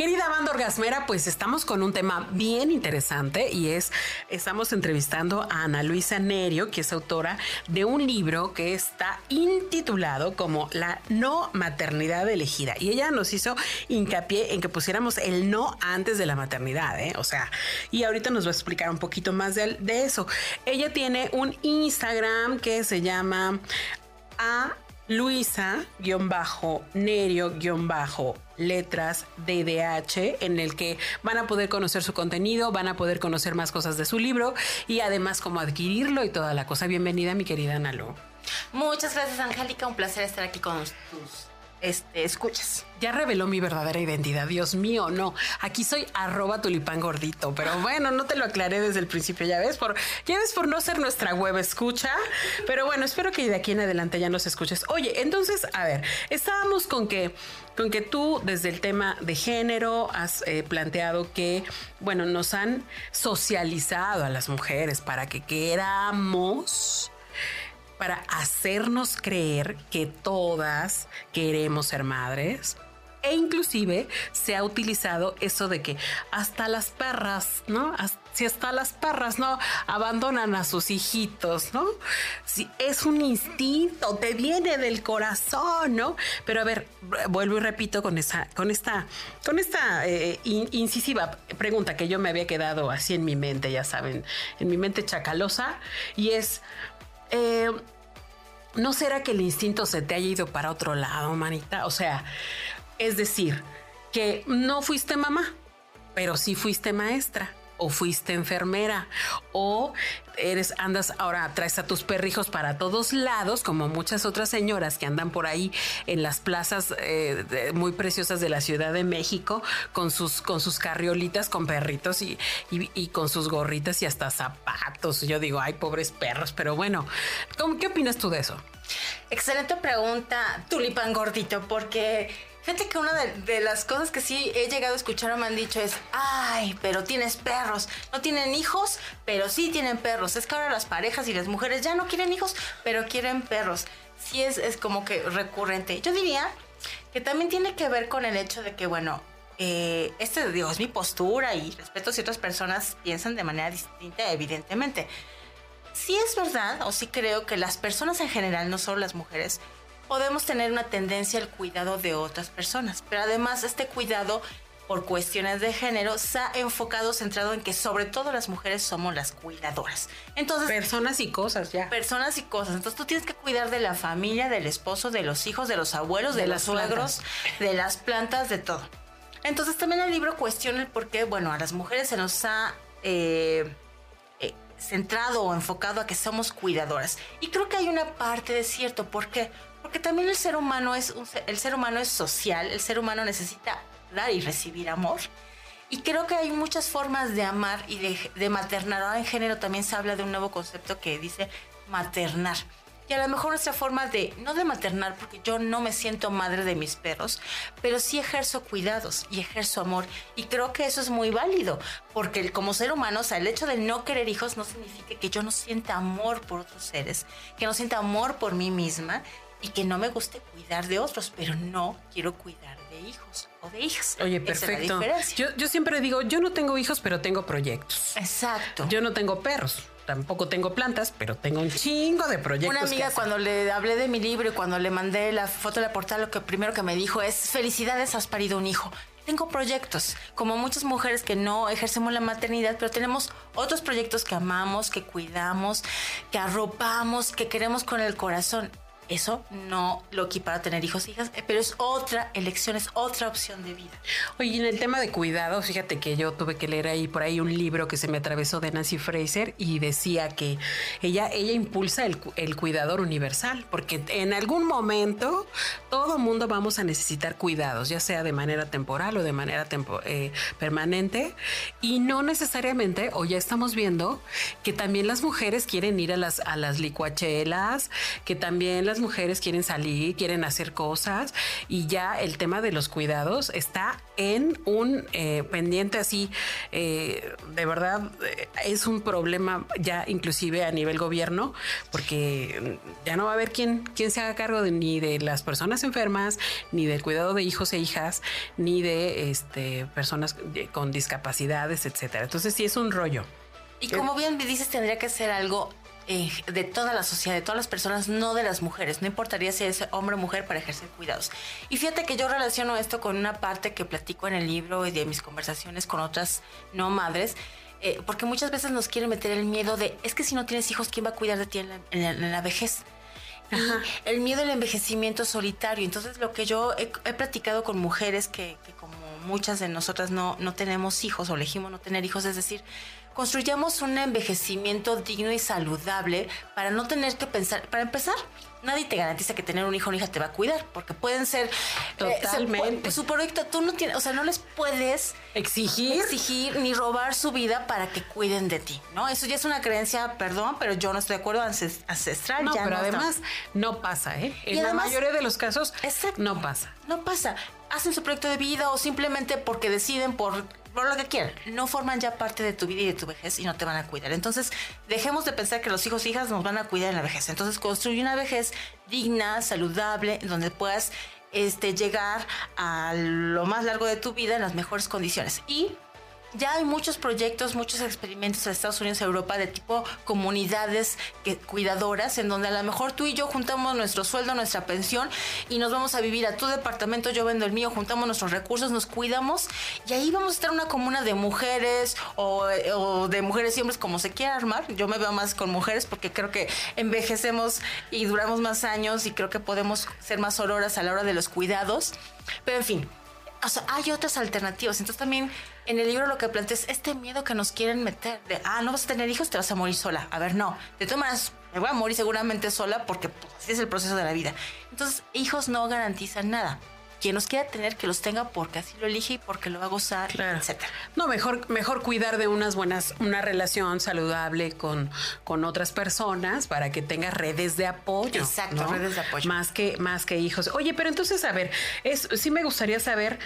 Querida banda orgasmera, pues estamos con un tema bien interesante y es, estamos entrevistando a Ana Luisa Nerio, que es autora de un libro que está intitulado como La no maternidad elegida. Y ella nos hizo hincapié en que pusiéramos el no antes de la maternidad, ¿eh? O sea, y ahorita nos va a explicar un poquito más de, de eso. Ella tiene un Instagram que se llama a Luisa-Nerio-letras DDH, en el que van a poder conocer su contenido, van a poder conocer más cosas de su libro y además cómo adquirirlo y toda la cosa. Bienvenida, mi querida Nalo. Muchas gracias, Angélica. Un placer estar aquí con tus este, escuchas. Ya reveló mi verdadera identidad, Dios mío, no. Aquí soy arroba tulipán gordito, pero bueno, no te lo aclaré desde el principio, ya ves, por, ya ves por no ser nuestra web escucha. Pero bueno, espero que de aquí en adelante ya nos escuches. Oye, entonces, a ver, estábamos con que, con que tú desde el tema de género has eh, planteado que, bueno, nos han socializado a las mujeres para que queramos para hacernos creer que todas queremos ser madres. E inclusive se ha utilizado eso de que hasta las perras, ¿no? Si hasta las perras no abandonan a sus hijitos, ¿no? Si es un instinto, te viene del corazón, ¿no? Pero a ver, vuelvo y repito con esa, con esta, con esta eh, incisiva pregunta que yo me había quedado así en mi mente, ya saben, en mi mente chacalosa, y es eh, ¿no será que el instinto se te haya ido para otro lado, manita? O sea, es decir, que no fuiste mamá, pero sí fuiste maestra o fuiste enfermera o eres andas ahora traes a tus perrijos para todos lados como muchas otras señoras que andan por ahí en las plazas eh, muy preciosas de la Ciudad de México con sus con sus carriolitas con perritos y, y, con sus gorritas y hasta zapatos yo digo ay pobres perros pero bueno ¿qué opinas tú de eso? Excelente pregunta tulipan gordito porque Fíjate que una de, las cosas que sí he llegado a escuchar o me han dicho es, ay, pero tienes perros. No tienen hijos, pero sí tienen perros. Es que ahora las parejas y las mujeres ya no quieren hijos, pero quieren perros. Sí es, es como que recurrente. Yo diría que también tiene que ver con el hecho de que, bueno, eh, este digo, es mi postura y respeto si otras personas piensan de manera distinta, evidentemente. Sí es verdad, o sí creo que las personas en general, no solo las mujeres, podemos tener una tendencia al cuidado de otras personas, pero además este cuidado por cuestiones de género se ha enfocado, centrado en que sobre todo las mujeres somos las cuidadoras. Entonces, personas y cosas ya. Personas y cosas. Entonces tú tienes que cuidar de la familia, del esposo, de los hijos, de los abuelos, de, los suegros, de las plantas, de todo. Entonces también el libro cuestiona el por qué, bueno, a las mujeres se nos ha eh, eh, centrado o enfocado a que somos cuidadoras. Y creo que hay una parte de cierto. ¿Por qué? Porque también el ser humano es el ser humano es social, el ser humano necesita dar y recibir amor. Y creo que hay muchas formas de amar y de, de maternar. Ahora en género también se habla de un nuevo concepto que dice maternar. Y a lo mejor nuestra forma de, no de maternar, porque yo no me siento madre de mis perros, pero sí ejerzo cuidados y ejerzo amor. Y creo que eso es muy válido, porque como ser humano, o sea, el hecho de no querer hijos no significa que yo no sienta amor por otros seres, que no sienta amor por mí misma y que no me guste cuidar de otros, pero no quiero cuidar de hijos o de hijas. Oye, perfecto. yo, yo siempre digo, yo no tengo hijos, pero tengo proyectos. Exacto. Yo no tengo perros, tampoco tengo plantas, pero tengo un chingo de proyectos. Una amiga cuando le hablé de mi libro y cuando le mandé la foto de la portada, lo que primero que me dijo es, felicidades, has parido un hijo. Tengo proyectos, como muchas mujeres que no ejercemos la maternidad, pero tenemos otros proyectos que amamos, que cuidamos, que arropamos, que queremos con el corazón eso no lo equipara a tener hijos e hijas, eh, pero es otra elección, es otra opción de vida. Oye, en el tema de cuidado, fíjate que yo tuve que leer ahí por ahí un libro que se me atravesó de Nancy Fraser y decía que ella, ella impulsa el, el cuidador universal, porque en algún momento todo mundo vamos a necesitar cuidados, ya sea de manera temporal o de manera eh, permanente, y no necesariamente, o ya estamos viendo que también las mujeres quieren ir a las, a las licuachelas, que también las mujeres quieren salir, quieren hacer cosas y ya el tema de los cuidados está en un eh, pendiente así, eh, de verdad eh, es un problema ya inclusive a nivel gobierno porque ya no va a haber quien, quien se haga cargo de, ni de las personas enfermas, ni del cuidado de hijos e hijas, ni de este, personas con discapacidades, etcétera. Entonces sí es un rollo. Y como bien me dices, tendría que ser algo eh, de toda la sociedad, de todas las personas, no de las mujeres. No importaría si es hombre o mujer para ejercer cuidados. Y fíjate que yo relaciono esto con una parte que platico en el libro y de mis conversaciones con otras no madres. Eh, porque muchas veces nos quieren meter el miedo de, es que si no tienes hijos, ¿quién va a cuidar de ti en la, vejez? el miedo al envejecimiento solitario. Entonces, lo que yo he, platicado con mujeres que, que, como muchas de nosotras no, no tenemos hijos o elegimos no tener hijos, es decir, construyamos un envejecimiento digno y saludable para no tener que pensar, para empezar, nadie te garantiza que tener un hijo o una hija te va a cuidar, porque pueden ser eh, totalmente su proyecto, tú no tienes, o sea, no les puedes exigir exigir ni robar su vida para que cuiden de ti, ¿no? Eso ya es una creencia, perdón, pero yo no estoy de acuerdo ancestral. No, pero además no pasa, ¿eh? En la mayoría de los casos no pasa. No pasa. Hacen su proyecto de vida o simplemente porque deciden por por lo que quieran, no forman ya parte de tu vida y de tu vejez y no te van a cuidar. Entonces, dejemos de pensar que los hijos e hijas nos van a cuidar en la vejez. Entonces, construye una vejez digna, saludable, donde puedas este, llegar a lo más largo de tu vida en las mejores condiciones. Y ya hay muchos proyectos, muchos experimentos en Estados Unidos Europa de tipo comunidades cuidadoras, en donde a lo mejor tú y yo juntamos nuestro sueldo, nuestra pensión y nos vamos a vivir a tu departamento, yo vendo el mío, juntamos nuestros recursos, nos cuidamos y ahí vamos a estar una comuna de mujeres o, o de mujeres y hombres como se quiera armar. Yo me veo más con mujeres porque creo que envejecemos y duramos más años y creo que podemos ser más auroras a la hora de los cuidados. Pero en fin, o sea, hay otras alternativas. Entonces también en el libro lo que plantea es este miedo que nos quieren meter de, ah, no vas a tener hijos, te vas a morir sola. A ver, no. De todas maneras, me voy a morir seguramente sola porque pues, así es el proceso de la vida. Entonces, hijos no garantizan nada quien los quiera tener, que los tenga porque así lo elige y porque lo va a gozar, etcétera. No, mejor, mejor cuidar de unas buenas, una relación saludable con, con otras personas para que tenga redes de apoyo. Exacto, redes de apoyo. Más que, más que hijos. Oye, pero entonces, a ver, es, sí me gustaría saber,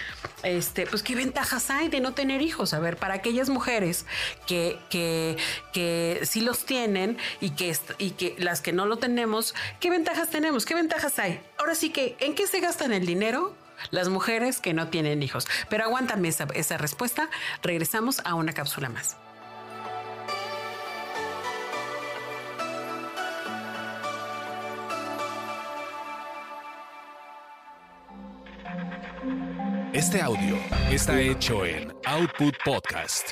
este, pues qué ventajas hay de no tener hijos. A ver, para aquellas mujeres que, que, que sí los tienen y que, y que las que no lo tenemos, ¿qué ventajas tenemos? ¿Qué ventajas hay? Ahora sí que, ¿en qué se gastan el dinero? Las mujeres que no tienen hijos. Pero aguántame esa, respuesta. Regresamos a una cápsula más. Este audio está hecho en Output Podcast.